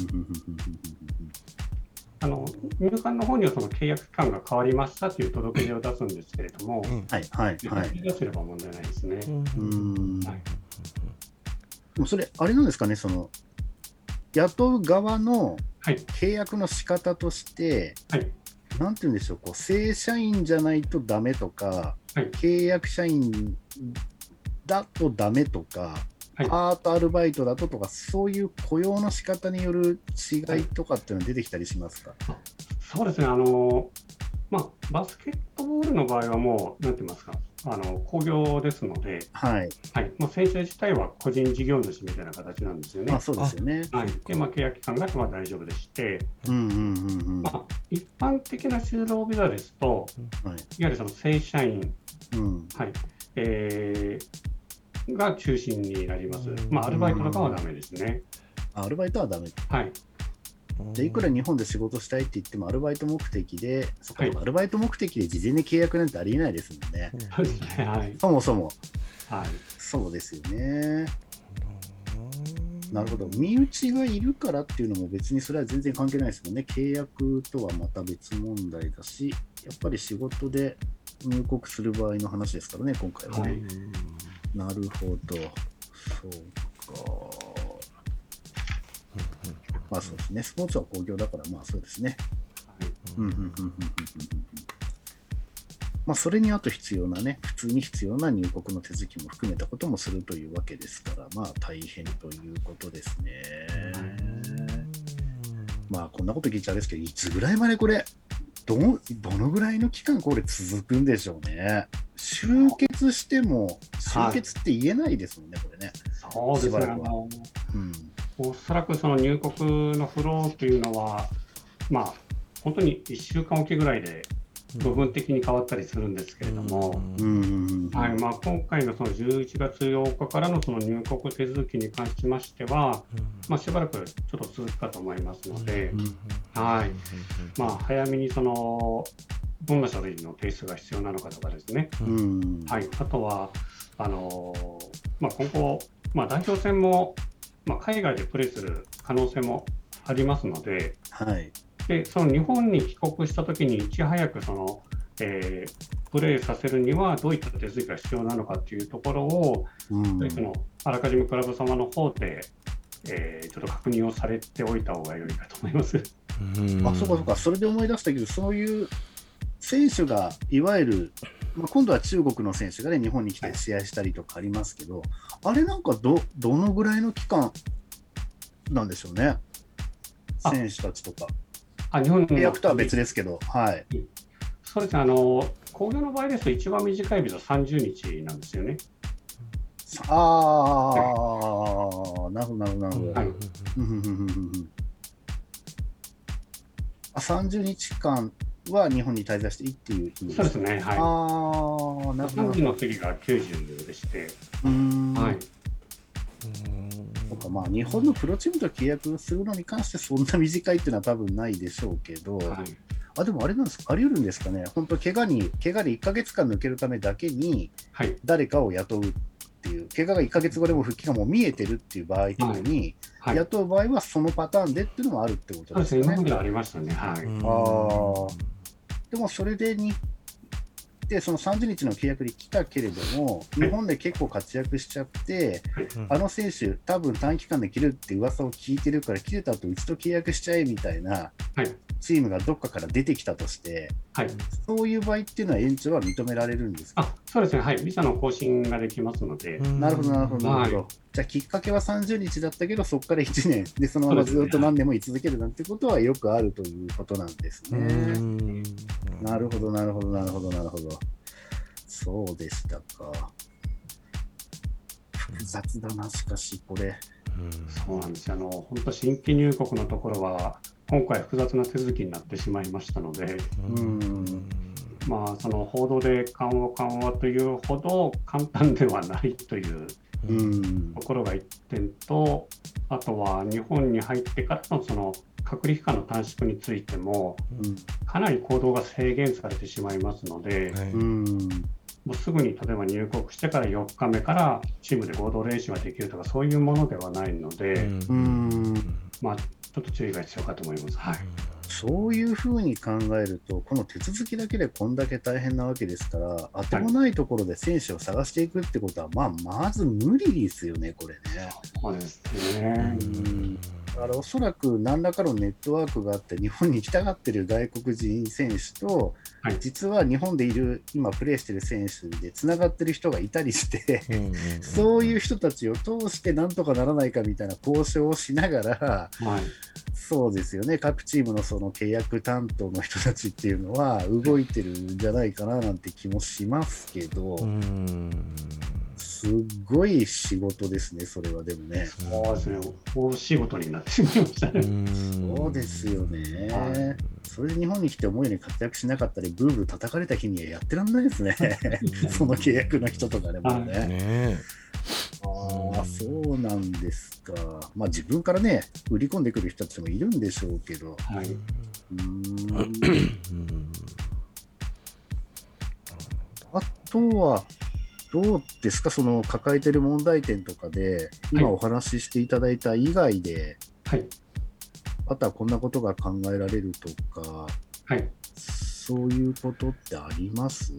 あの入管の方にはその契約期間が変わりましたという届け出を出すんですけれども、うん。はいはいはい。出せれば問題ないですね。うん。はい。でもそれ、あれなんですかね、その、雇う側のはい、契約の仕方として、はい、なんて言うんでしょう、こう正社員じゃないとダメとか、はい。契約社員だとダメとか、はいパートアルバイトだととか、そういう雇用の仕方による違いとかっていうのは出てきたりしますか、そうですね、あのまあ、バスケットボールの場合はもう、なんて言いますか、あの興行ですので、はい、はい、もう選手自体は個人事業主みたいな形なんですよね。まあそうですよね。はい。でまあ、契約期間がまあ大丈夫でして、うんうんうんうん。まあ、一般的な就労ビザですと、はい。いわゆるその正社員、うん。はい。えーが中心になりますうん。まあ、アルバイトとかはダメですね。アルバイトはダメ。はい、でいくら日本で仕事したいって言っても、アルバイト目的で、そっかはいアルバイト目的で事前に契約なんてありえないですもんね。はい。そもそも、はい。そうですよね。なるほど。身内がいるからっていうのも別にそれは全然関係ないですもんね。契約とはまた別問題だし、やっぱり仕事で入国する場合の話ですからね、今回はね。はいなるほど。そうか。まあそうですね。スポーツは工業だから、まあそうですね。うんうんうんうんうんうんうんまあ、それにあと必要なね、普通に必要な入国の手続きも含めたこともするというわけですから、まあ大変ということですね。まあこんなこと聞いちゃあれですけど、いつぐらいまでこれ、どのどのぐらいの期間これ続くんでしょうね。集結しても、集結って言えないですもんね、これね。そうですね。うん。おそらくその入国のフローというのは、まあ、本当に1週間おきぐらいで部分的に変わったりするんですけれども。はい。まあ、今回のその11月8日からのその入国手続きに関しましては、まあ、しばらくちょっと続くかと思いますので、はい。まあ、早めにそのどんな書類の提出が必要なのかとかですね、うん。はい、あとはあのまあ、今後、まあ、代表戦も、まあ、海外でプレーする可能性もありますので、はい。でその日本に帰国したときにいち早くその、えープレーさせるにはどういった手続きが必要なのかというところを、うん。そのあらかじめクラブ様の方で、えーちょっと確認をされておいた方が良いかと思います。あ、そうかそうか、それで思い出したけど、そういう選手がいわゆる、まあ、今度は中国の選手がね、日本に来て試合したりとかありますけど、あれなんかど、どのぐらいの期間なんでしょうね？選手たちとか。あ日本の契約とは別ですけど、はい。そうですね、あの工業の場合ですと、一番短いビザ30日なんですよね。ああ、なるほど、なるほど、なるほど。はいうんうんうんうんうんあ30日間は日本に滞在していいっていうそうですね、あはあ、なるい。ほど。の次が90でして、うーんはい。そうかまあ、日本のプロチームと契約するのに関してそんな短いっていうのは多分ないでしょうけど、はい。あでもあれなんですあり得るんですかね、本当、怪我に怪我で1ヶ月間抜けるためだけにはい。誰かを雇うっていう、怪我が1ヶ月後でも復帰がもう見えてるっていう場合とかに、はい。雇う場合はそのパターンでっていうのもあるってことそうですね、ですよね。今までありましたね。はい。あでもそれでにでその30日の契約で来たけれども、日本で結構活躍しちゃって、あの選手、多分短期間で切るって噂を聞いてるから、切れた後一度契約しちゃえみたいなはい。チームがどっかから出てきたとして、はい。そういう場合っていうのは延長は認められるんですか？あ、そうですね、はい。ビザの更新ができますので、なるほど、なるほど、なるほど。はいじゃあ、きっかけは30日だったけど、そこから1年で、そのままずっと何年も居続けるなんてことはよくあるということなんですね。なるほど、なるほど、なるほど、なるほど。そうでしたか。複雑だな、しかし、これ。そうなんですよ。あの、本当新規入国のところは、今回複雑な手続きになってしまいましたので、うんまあ、その報道で緩和緩和というほど簡単ではないといううんところが一点と、あとは日本に入ってからのその隔離期間の短縮についても、かなり行動が制限されてしまいますので、うんもうすぐに例えば入国してから4日目からチームで合同練習ができるとか、そういうものではないので、うんまあ、ちょっと注意が必要かと思います。はいそういうふうに考えると、この手続きだけでこんだけ大変なわけですから、当てもないところで選手を探していくってことは、まあ、まず無理ですよね、これね。そうですね。うんだからおそらく何らかのネットワークがあって、日本に来たがってる外国人選手と、はい。実は日本でいる、今プレーしてる選手でつながってる人がいたりして、そういう人たちを通してなんとかならないかみたいな交渉をしながら、はい。そうですよね、各チームのその契約担当の人たちっていうのは動いてるんじゃないかななんて気もしますけど、すっごい仕事ですね、それはでもね。そうですね。大仕事になってしまいましたね。そうですよねは。それで日本に来て思うように活躍しなかったり、ブーブー叩かれた日にはやってらんないですね。その契約の人とかでもはね。ねああ、そうなんですか。まあ自分からね、売り込んでくる人たちもいるんでしょうけど。はい。うーんうんあとは、どうですか、その抱えてる問題点とかで、今お話ししていただいた以外で、はい。あとはこんなことが考えられるとか、はい。そういうことってあります？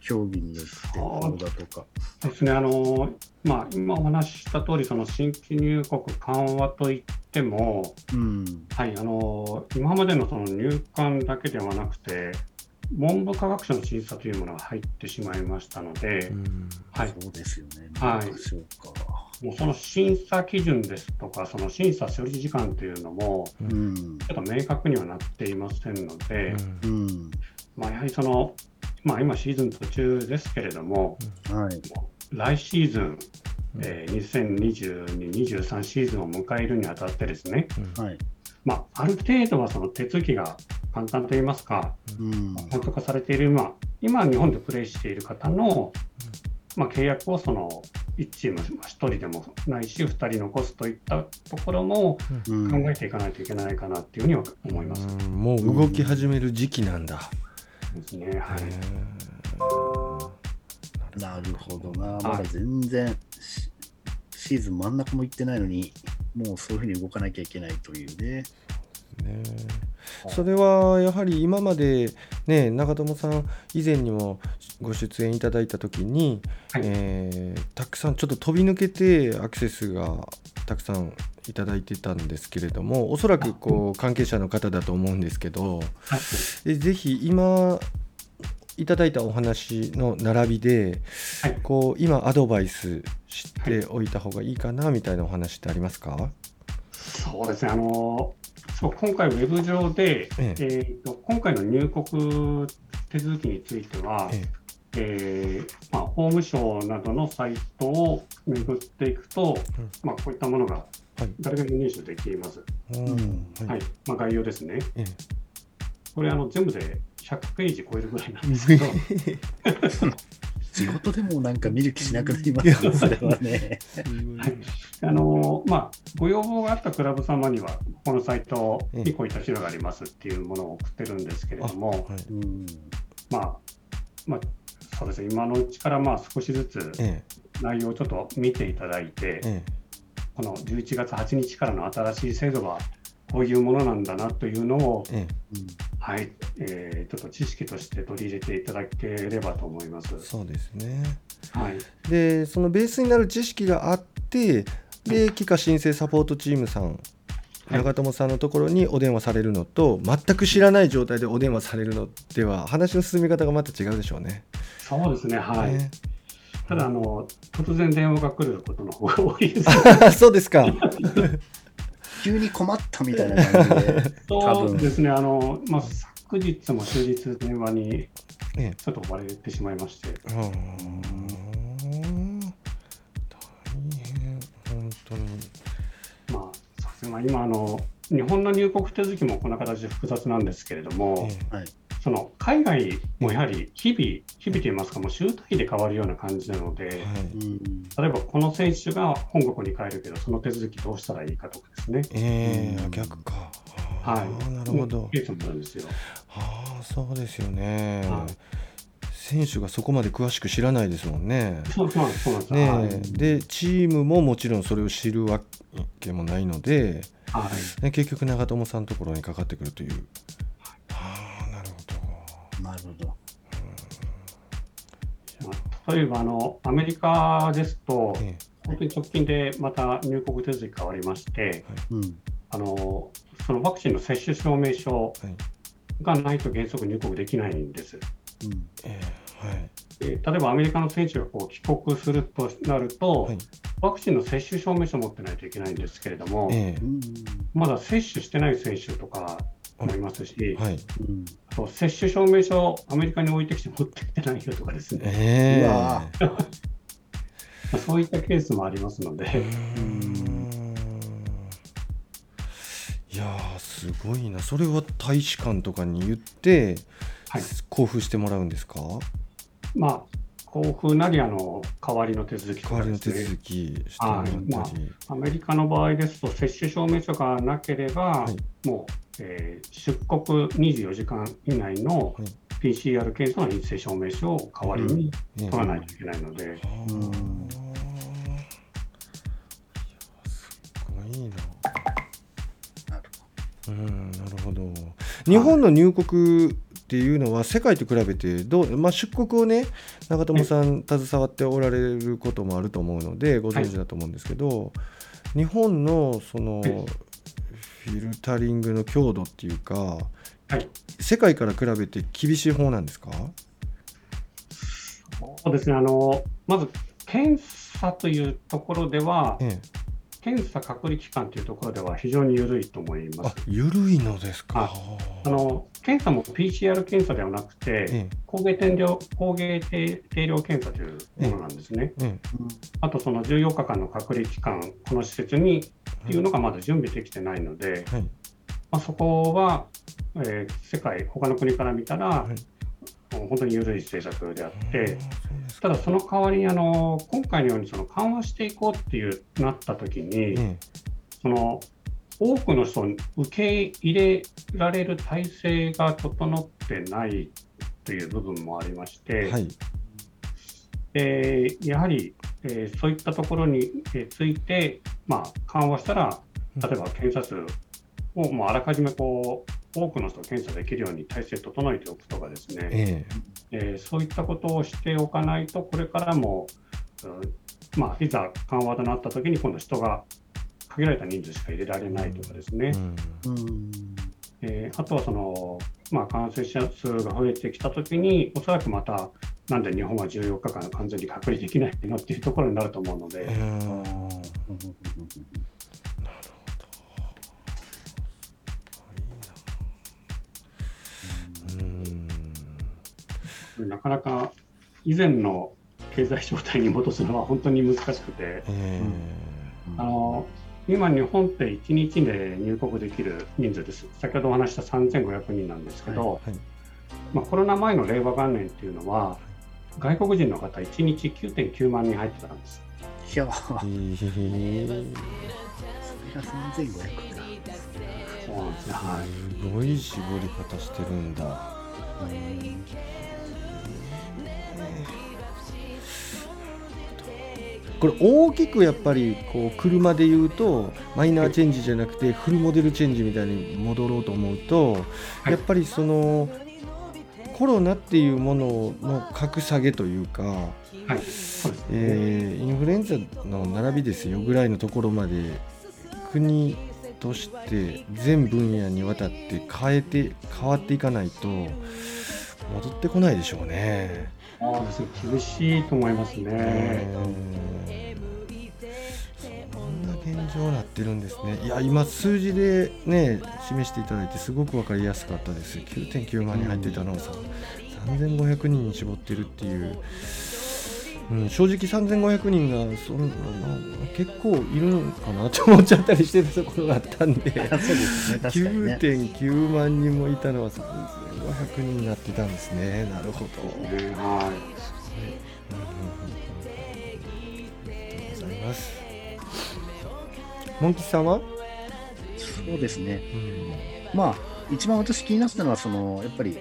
競技によってこうだとか。ですね。あの、まあ、今お話しした通り、その新規入国緩和といっても、うん。はい、あの、今までのその入管だけではなくて、文部科学省の審査というものが入ってしまいましたので、はい。そうですよね。はい。もうその審査基準ですとか、その審査処理時間というのも、うん。ちょっと明確にはなっていませんので、うん。まあ、やはりその、まあ、今、シーズン途中ですけれども、はい。来シーズン、えー2022、23シーズンを迎えるにあたってですね、はい。まあ、ある程度はその手続きが簡単といいますか、うん。本当化されている、まあ、今、日本でプレーしている方の、まあ、契約をその1チーム1人でもないし、2人残すといったところもうん考えていかないといけないかなっていうふうには思います。うんもう動き始める時期なんだ。ですね。はい。なるほどな。まだ全然シシーズン真ん中も行ってないのに、もうそういうふうに動かなきゃいけないというね。ねそれはやはり今まで、ね、長友さん以前にもご出演いただいた時に、はい。えーたくさんちょっと飛び抜けてアクセスがたくさんいただいてたんですけれどもおそらくこう関係者の方だと思うんですけどはい。でぜひ今いただいたお話の並びで、はい。こう今アドバイスしておいた方がいいかなみたいなお話ってありますか、そうですね、あのそう今回、ウェブ上で、ええ。ーと今回の入国手続きについては、ええ。ーまあ、法務省などのサイトを巡っていくと、うん。まあ、こういったものがはい。誰でも入手できます。えうん。はい。まあ、概要ですね。え。これあの全部で100ページ超えるぐらいなんですけど、[laughs] 仕事でもなんか見る気しなくなりますね、それはね。はい。あのまあ、ご要望があったクラブ様には、このサイトにこういった資料がありますっていうものを送ってるんですけれども、はい。うんまあまあ、そうですね、今のうちからまあ少しずつえ内容をちょっと見ていただいてえ、え。この11月8日からの新しい制度はこういうものなんだなというのを、ええうんはいえーちょっと知識として取り入れていただければと思いますえ。そうですねはいでそのベースになる知識があってで帰化申請サポートチームさん長友さんのところにお電話されるのと全く知らない状態でお電話されるのでは話の進み方がまた違うでしょうね。そうですね、はい。ねただあの、突然電話が来ることの方が多いです。[laughs] そうですか。[laughs] 急に困ったみたいな感じで、[laughs] 多分。そうですね、あのまあ、昨日も終日電話にええ。ちょっと追われてしまいまして、あー大変。本当に。まあ、そうですね。まあ、今あの、日本の入国手続きもこんな形で複雑なんですけれども、えその海外もやはり日々、日々といいますか、もう週単位で変わるような感じなので、えはういん例えばこの選手が本国に帰るけど、その手続きどうしたらいいかとかですね。ええうん逆か。はいなるほど。ケースもあるんですよ。ああそうですよね、はい選手がそこまで詳しく知らないですもんね。そうそうなんそうなんです。ねはいえでチームももちろんそれを知るわけもないので、はいね、結局長友さんのところにかかってくるという。なるほど。まあ例えばあのアメリカですと本当に直近でまた入国手続き変わりまして、うんあのそのワクチンの接種証明書がないと原則入国できないんです。うん。え例えばアメリカの選手がこう帰国するとなると、はい。ワクチンの接種証明書を持ってないといけないんですけれども、え。うん。まだ接種してない選手とかもいますし、えはい。うん。あと接種証明書をアメリカに置いてきて持ってきてないよとかですね、ええ。うわまあ [laughs] そういったケースもありますので、うーん。いやーすごいな。それは大使館とかに言って、はい。交付してもらうんですか？まあ、交付なりあの代わりの手続きと代わりの手かですね続きしてもらったり、アメリカの場合ですと、接種証明書がなければ、はい。もう、えー出国24時間以内のはい。PCR 検査の陰性証明書を代わりにええ取らないといけないので、はあうんすごいな。なるうんなるほど。日本の入国っていうのは世界と比べてどう、まあ、出国をね長友さん携わっておられることもあると思うのでご存知だと思うんですけど、日本のそのはい。フィルタリングの強度っていうかはい、世界から比べて厳しい方なんですか？そうですね。あのまず検査というところでは、ええ、検査隔離期間というところでは非常に緩いと思いまあす。緩いのですか？あの検査も PCR 検査ではなくて、え抗原定量抗原定定量検査というものなんですね。あとその14日間の隔離期間、この施設にっていうのがまだ準備できてないので、まあ、そこは、えー世界、他の国から見たら、はいもう本当に緩い政策であって、ただその代わりにあの今回のようにその緩和していこうっていうなった時に、ええその多くの人を受け入れられる体制が整ってないという部分もありまして、はい。えーやはり、えーそういったところにえーついて、まあ、緩和したら、例えば検査数をもうあらかじめこう多くの人を検査できるように体制整えておくとかですね、ええ。ーそういったことをしておかないと、これからも、うんまあ、いざ緩和となったときに、今度、人が限られた人数しか入れられないとかですね、えうん。うんえーあとはその、まあ、感染者数が増えてきたときに、おそらくまた、なんで日本は14日間完全に隔離できないのっていうところになると思うので、うんなかなか以前の経済状態に戻すのは本当に難しくて、えあの今、日本って1日で入国できる人数です、先ほどお話した3500人なんですけど、はい。まあ、コロナ前の令和元年っていうのは、外国人の方、1日9.9万人入ってたんです。いや、それが3500か。そうなんですね、はいすごい絞り方してるんだ。うんこれ大きくやっぱりこう車で言うとマイナーチェンジじゃなくてフルモデルチェンジみたいに戻ろうと思うとはいやっぱりそのコロナっていうものの格下げというか。えーインフルエンザの並びですよぐらいのところまで国として全分野にわたって変えて変わっていかないと戻ってこないでしょうね。そうですね厳しいと思いますね。状になってるんですね。いや、今、数字でね、示していただいて、すごく分かりやすかったです。9.9万人入ってたのをさ、3500人に絞ってるっていう、うん、正直3500人がそんな結構いるのかなと思っちゃったりしてるところがあったんで。ね、ね。9.9万人もいたのは3500人になってたんですね。なるほど。ねはありがとうございます。モンキさんは、そうですね。うん。まあ、一番私気になってたのは、その、やっぱり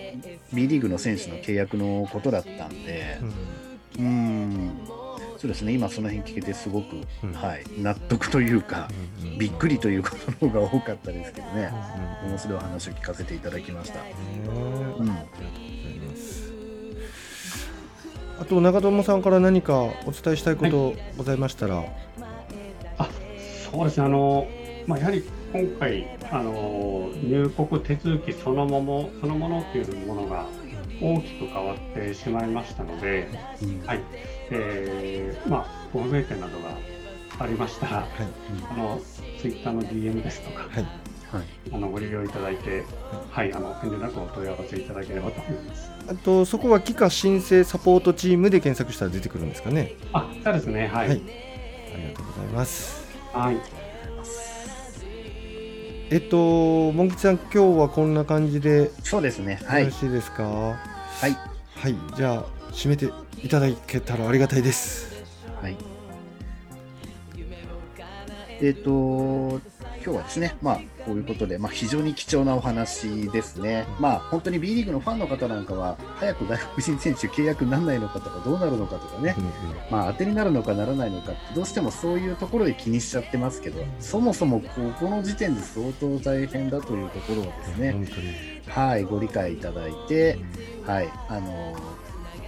B リーグの選手の契約のことだったんで、うーん、そうですね、今その辺聞けてすごく、うん。はい、納得というか、うんびっくりということの方が多かったですけどね、うん面白いお話を聞かせていただきました。ねうん。ありがとうございます。あと長友さんから何かお伝えしたいことございましたら、あそうですねあの、まあ、やはり今回あの入国手続きそのものそのものというものが大きく変わってしまいましたので、うんはいえーまあ、ご不明点などがありましたら、はいあのツイッターの DM ですとか、はいはいあのご利用いただいて、はい、あの遠慮なくお問い合わせいただければと思います。あとそこは帰化申請サポートチームで検索したら出てくるんですかね。あ、そうですね、はい。はいありがとうございます。はい。えっとモン吉さん今日はこんな感じでそうですね、よはいろ、しいですか？ははい、い、じゃあ締めていただけたらありがたいです。はい。えっ、と、今日はですね、まあ、こういうことで、まあ、非常に貴重なお話ですね。まあ、本当に B リーグのファンの方なんかは、早く外国人選手契約にならないのかとか、どうなるのかとかね、まあ、当てになるのかならないのかって、どうしてもそういうところで気にしちゃってますけど、そもそもここの時点で相当大変だというところをですね。はい、ご理解いただいて、はい、あの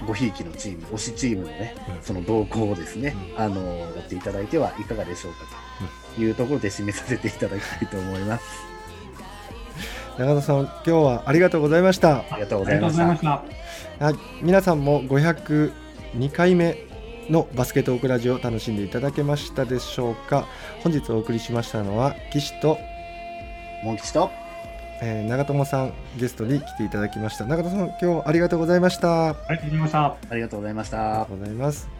ごひいきのチーム、推しチームのね、うん。その動向をですね、あのやっていただいてはいかがでしょうかというところで締めさせていただきたいと思います。長野さん今日はありがとうございました。ありがとうございうました。した。はい、皆さんも502回目のバスケットオークラジオを楽しんでいただけましたでしょうか本日お送りしましたのは岸と、モン吉と、えー長友さんゲストに来ていただきました長友さん今日はありがとうございましたあありがとうございました。ありがとうございましりがたと。うございます